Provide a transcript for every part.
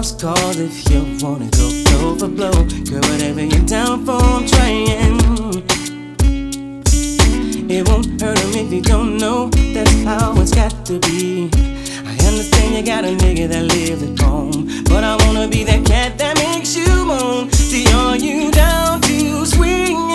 house call if you wanna go overflow. Girl, whatever you're down for, I'm trying. It won't hurt him if you don't know that's how it's got to be. I understand you got a nigga that lives at home, but I wanna be that cat that makes you moan. See, are you down to swing?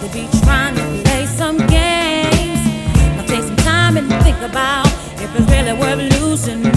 They be trying to play some games. Take some time and think about if it's really worth losing.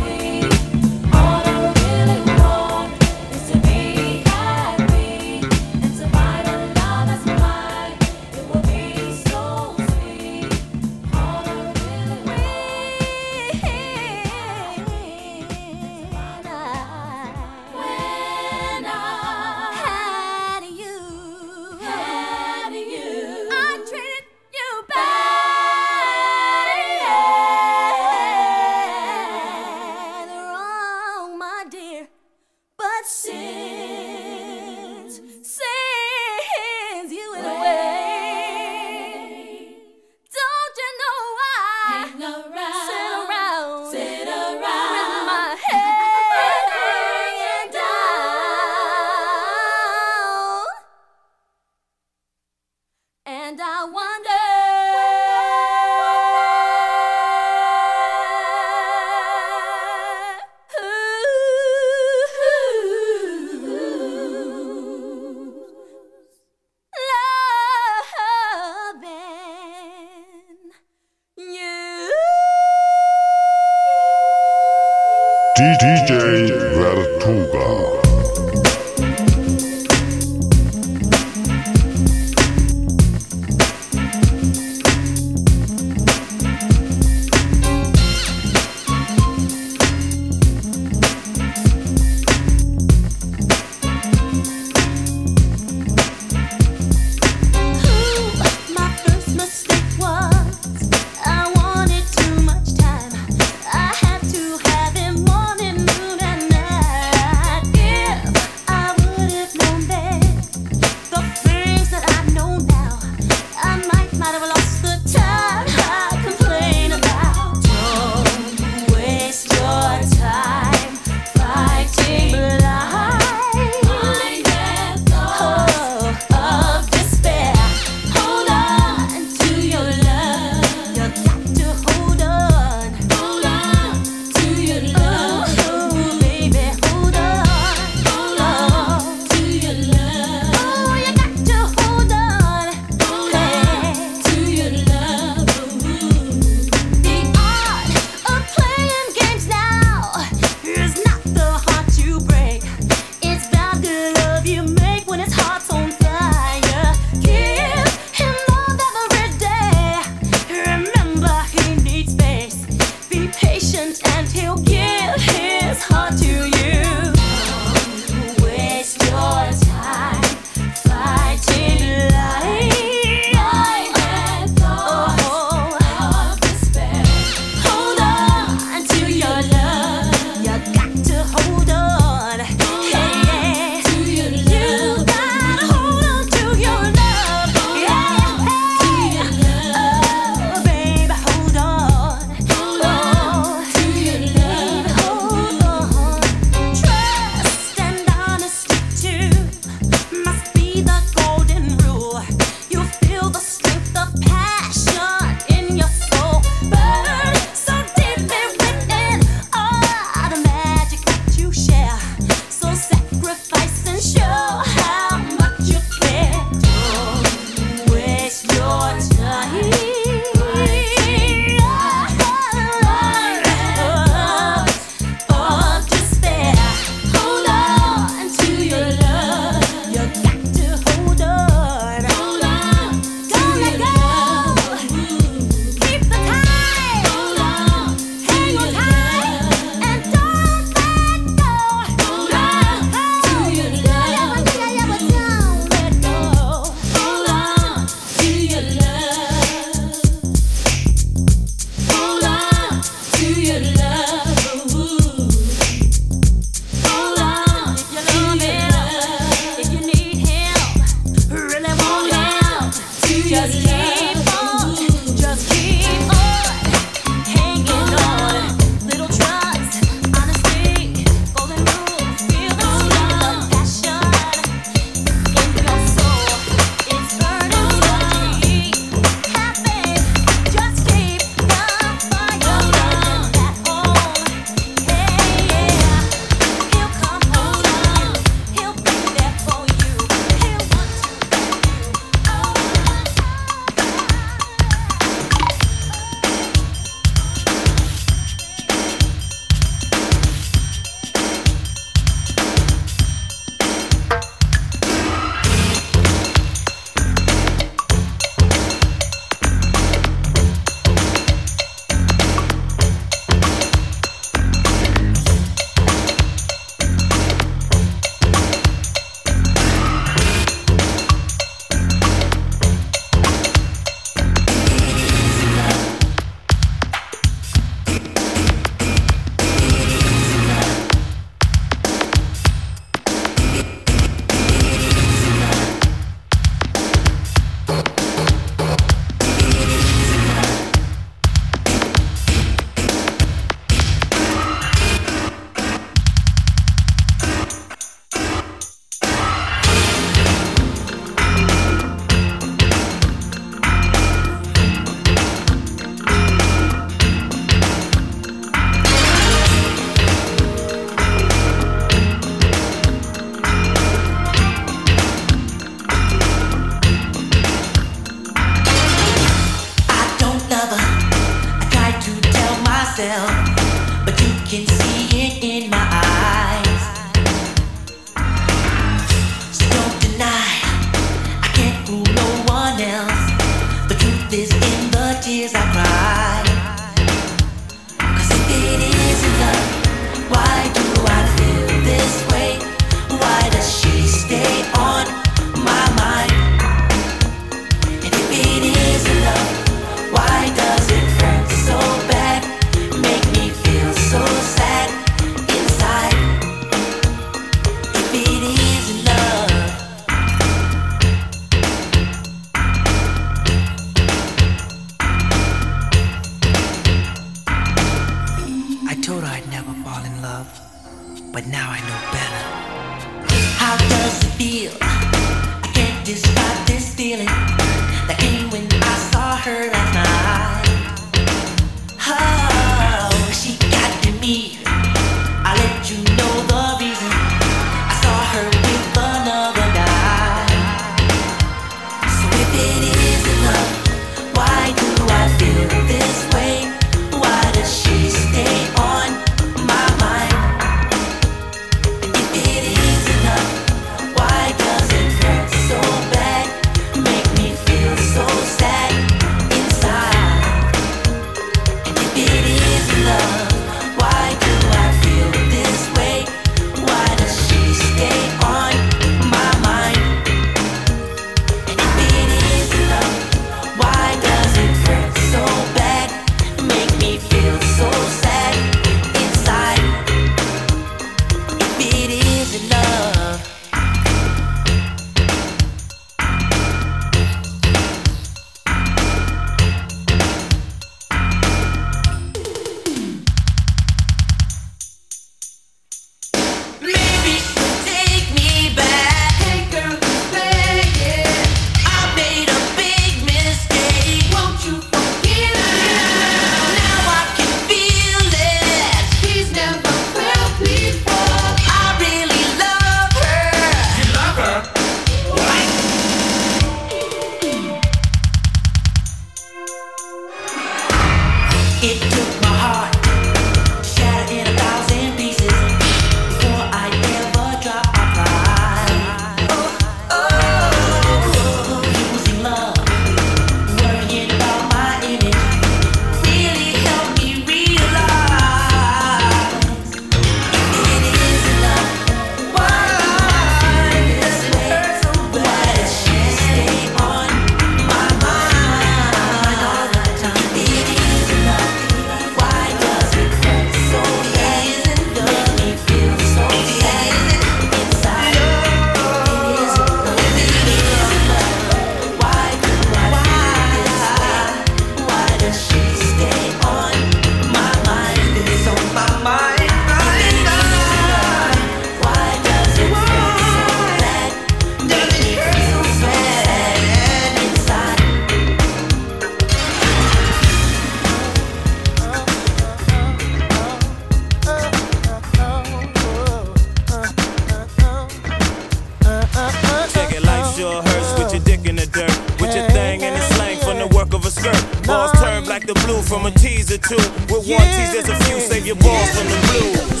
Skirt. Balls turn black to blue from a tease or two. With one tease, there's a few. Save your balls from the blues.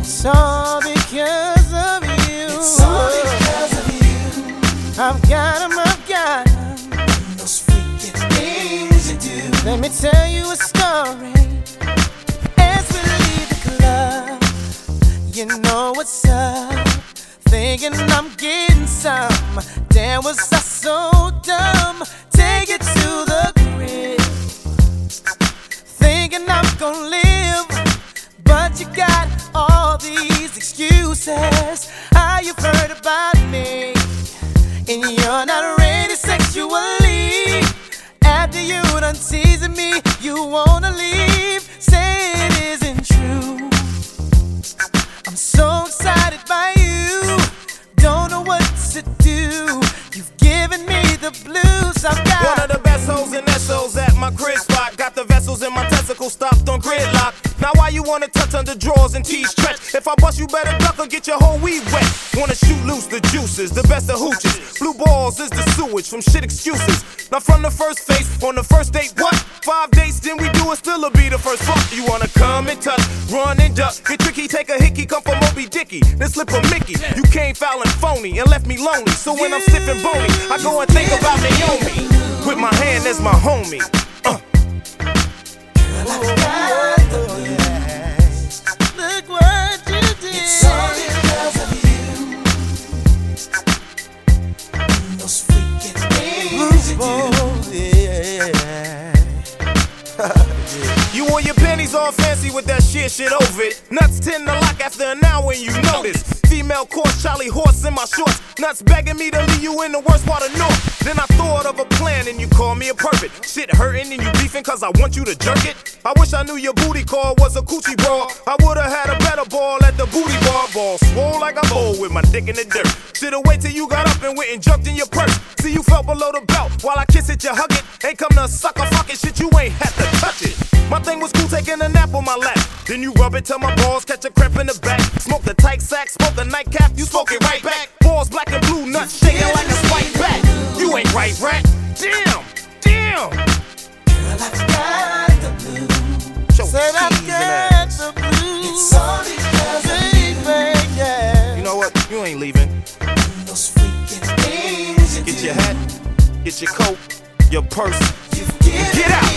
It's all because of you. It's all because of you. I've got 'em, I've got 'em. Those freaky things you do. Let me tell you a story. As we leave the club, you know what's up. Thinking I'm getting some. Damn, was I so dumb? Take it to the crib. Thinking I'm gonna live. But you got all these excuses. How you've heard about me, and you're not ready sexually. After you done teasing me, you wanna leave. Say it isn't true. I'm so excited by you. To do. You've given me the blues. I've got One of the best hoes and SOs at my crib spot. Got the vessels in my testicles stopped on gridlock. Now why you wanna touch under drawers and tees stretch? If I bust you better duck or get your whole weed wet. Wanna shoot loose the juices, the best of hooches. Blue balls is the sewage from shit excuses. Now from the first face, on the first date, what? Five dates, then we do it, still'll be the first fuck. You wanna come and touch, run and duck. Get tricky, take a hickey, come from Moby Dicky. Then slip a Mickey. You came foul and phony and left me lonely. So when I'm sniffing bony, I go and think about Naomi. With my hand as my homie. You wore your panties all fancy with that shit, shit over it. Nuts tend to lock after an hour when you notice. Female course, Charlie horse in my shorts. Nuts begging me to leave you in the worst part of North. Then I thought of a plan and you call me a perfect. Shit hurting and you beefing cause I want you to jerk it. I wish I knew your booty call was a coochie brawl. I would've had a better ball at the booty bar. Ball swole like a bowl with my dick in the dirt. Should've wait till you got up and went and jumped in your purse. See you felt below the belt while I kiss it, you hug it. Ain't come to suck a fucking shit, you ain't had to touch it. My thing was cool taking a nap on my lap. Then you rub it till my balls catch a cramp in the back. Smoke the tight sack, smoke the nightcap, you smoke it right back. Balls black and blue, nuts shaking like a spike bat. You ain't right, rat. Damn, damn. Girl, I've got the blues. Said I've got the blues. It's all because of yeah. You know what? You ain't leaving. Those freaking things. Get your hat, get your coat, your purse. Get out.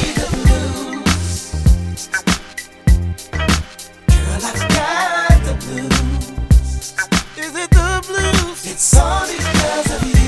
It's all because of you.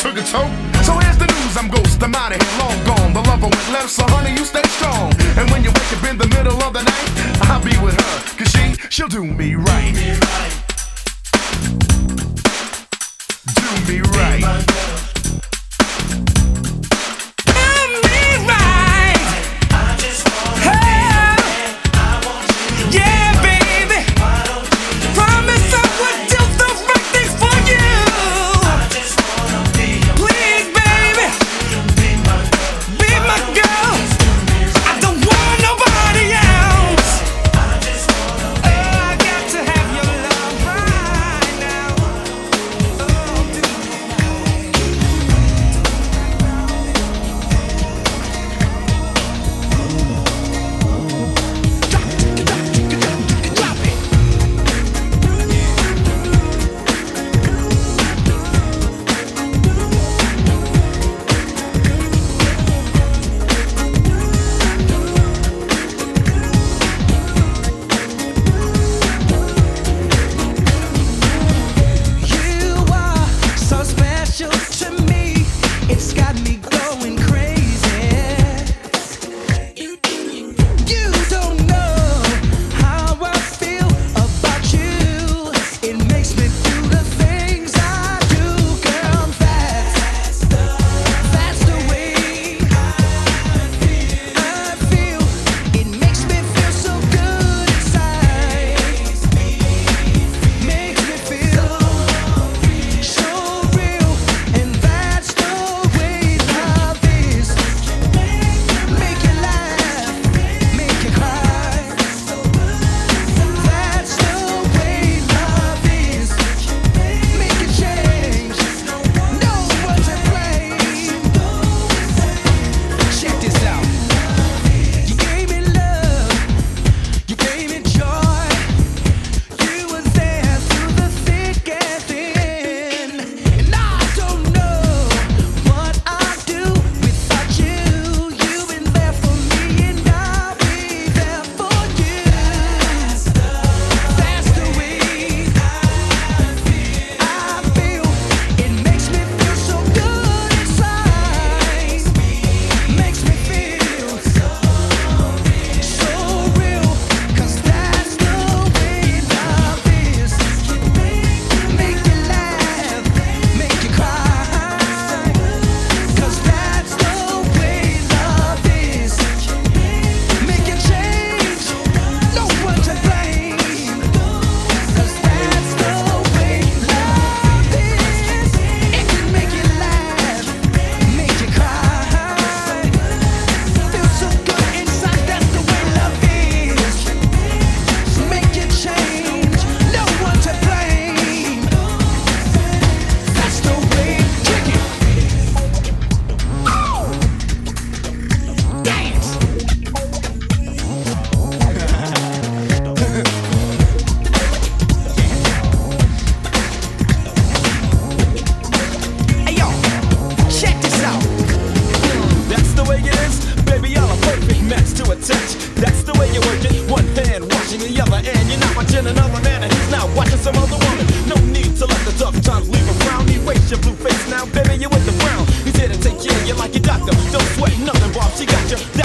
trigger toe. So here's the news, I'm ghost, I'm out of here, long gone. The lover went left, so honey, you stay strong. And when you wake up in the middle of the night, I'll be with her, cause she, she'll do me right. Do me right. victim. Don't sweat nothing, Bob. She got you